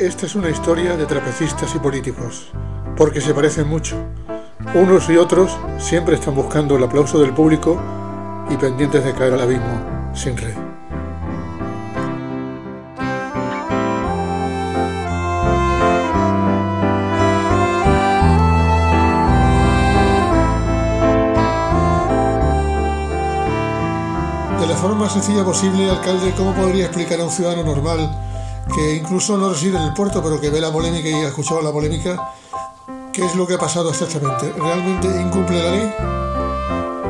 Esta es una historia de trapecistas y políticos, porque se parecen mucho. Unos y otros siempre están buscando el aplauso del público y pendientes de caer al abismo sin red. De la forma más sencilla posible, alcalde, ¿cómo podría explicar a un ciudadano normal que incluso no reside en el puerto, pero que ve la polémica y ha escuchado la polémica, qué es lo que ha pasado exactamente? ¿Realmente incumple la ley?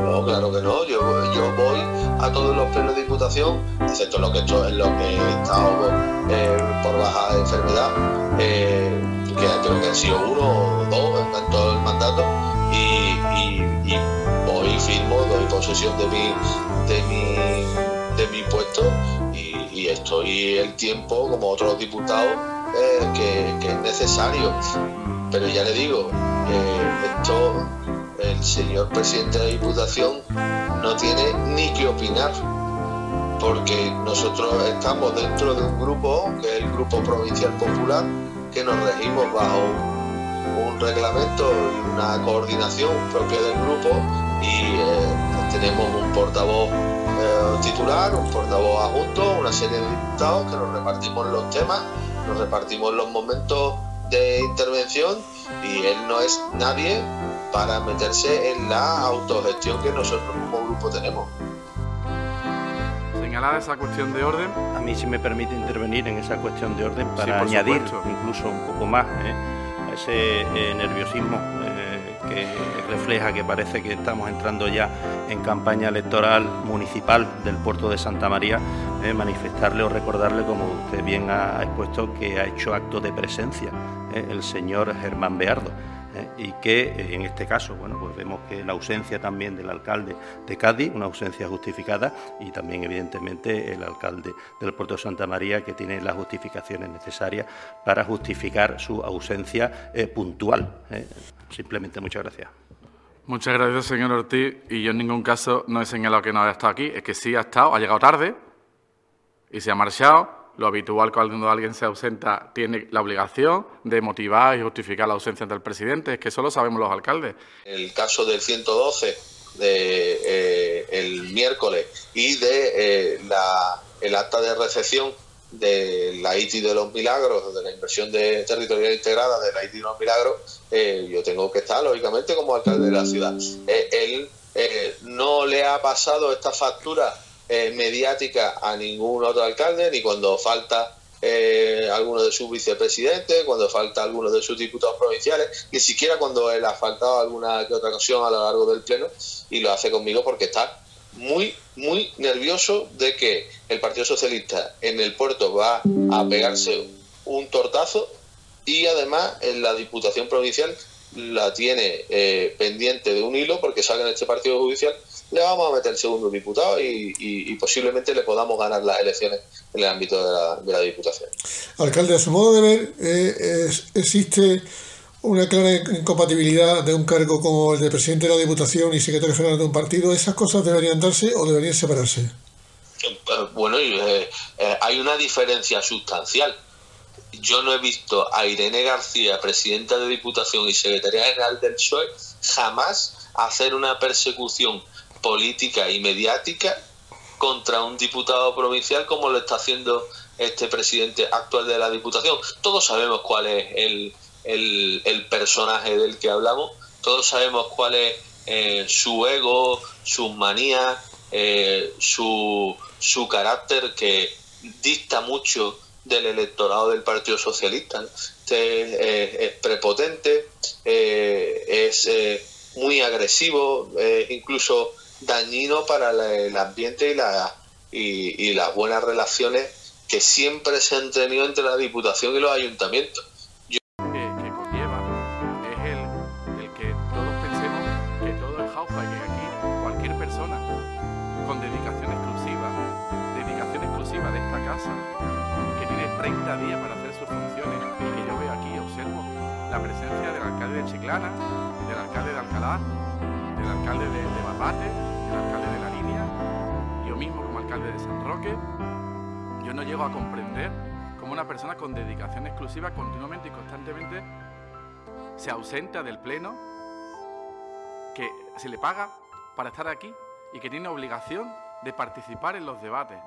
No, claro que no. Yo, yo voy a todos los plenos de diputación, excepto lo que esto es lo que he estado eh, por baja enfermedad, eh, que creo que han sido uno o dos en todo el mandato, y, y, y voy, firmo, doy posesión de mi, de mi, de mi puesto y, estoy el tiempo, como otros diputados, eh, que, es necesario. Pero ya le digo, eh, esto el señor presidente de la Diputación no tiene ni que opinar, porque nosotros estamos dentro de un grupo, que es el Grupo Provincial Popular, que nos regimos bajo un reglamento y una coordinación propia del grupo y eh, tenemos un portavoz eh, titular, un portavoz adjunto, una serie de diputados que nos repartimos los temas, nos repartimos los momentos de intervención y él no es nadie para meterse en la autogestión que nosotros como grupo tenemos. Señalada esa cuestión de orden. A mí si me permite intervenir en esa cuestión de orden para añadir supuesto. incluso un poco más ¿eh? a ese eh, nerviosismo eh, que refleja que parece que estamos entrando ya en campaña electoral municipal del puerto de Santa María, eh, manifestarle o recordarle, como usted bien ha expuesto, que ha hecho acto de presencia eh, el señor Germán Beardo. Eh, y que eh, en este caso, bueno, pues vemos que la ausencia también del alcalde de Cádiz, una ausencia justificada, y también evidentemente el alcalde del puerto de Santa María que tiene las justificaciones necesarias para justificar su ausencia eh, puntual. eh. Simplemente muchas gracias. Muchas gracias, señor Ortiz. Y yo en ningún caso no he señalado que no haya estado aquí. Es que sí ha estado, ha llegado tarde y se ha marchado. Lo habitual cuando alguien se ausenta tiene la obligación de motivar y justificar la ausencia del presidente. Es que eso lo sabemos los alcaldes. el caso del 112 de, eh, el miércoles y de eh, la, el acta de recepción de la ITI de los Milagros, de la inversión de territorial integrada de la ITI de los Milagros, eh, yo tengo que estar, lógicamente, como alcalde de la ciudad. Eh, él no le ha pasado esta factura eh, mediática a ningún otro alcalde, ni cuando falta eh, alguno de sus vicepresidentes, cuando falta alguno de sus diputados provinciales, ni siquiera cuando él ha faltado alguna que otra ocasión a lo largo del pleno, y lo hace conmigo porque está muy, muy nervioso de que el Partido Socialista en el puerto va a pegarse un tortazo y además en la Diputación Provincial la tiene eh, pendiente de un hilo porque salga en este partido judicial, le vamos a meter el segundo diputado y, y- y posiblemente le podamos ganar las elecciones en el ámbito de la, de la Diputación. Alcalde, a su modo de ver, eh, es- existe una clara incompatibilidad de un cargo como el de presidente de la Diputación y secretario general de un partido. ¿Esas cosas deberían darse o deberían separarse? Eh, Bueno, eh, hay una diferencia sustancial. Yo no he visto a Irene García, presidenta de Diputación y secretaria general del PSOE, jamás hacer una persecución política y mediática contra un diputado provincial como lo está haciendo este presidente actual de la Diputación. Todos sabemos cuál es el, el- personaje del que hablamos, todos sabemos cuál es eh, su ego, sus manías, eh, su, su carácter que dista mucho del electorado del Partido Socialista. ¿no? Este es, es prepotente, eh, es eh, muy agresivo, incluso dañino para la- el ambiente y, la, y, y las buenas relaciones que siempre se han tenido entre la Diputación y los ayuntamientos. que, conlleva es el, que todos pensemos que todo es jauja y aquí cualquier persona con dedicación exclusiva, dedicación exclusiva de esta casa, 30 días para hacer sus funciones y que yo veo aquí observo la presencia del alcalde de Chiclana, del alcalde de Alcalá, del alcalde de, de Barbate, del alcalde de La Línea, yo mismo como alcalde de San Roque, yo no llego a comprender como una persona con dedicación exclusiva continuamente y constantemente se ausenta del pleno, que se le paga para estar aquí y que tiene obligación de participar en los debates.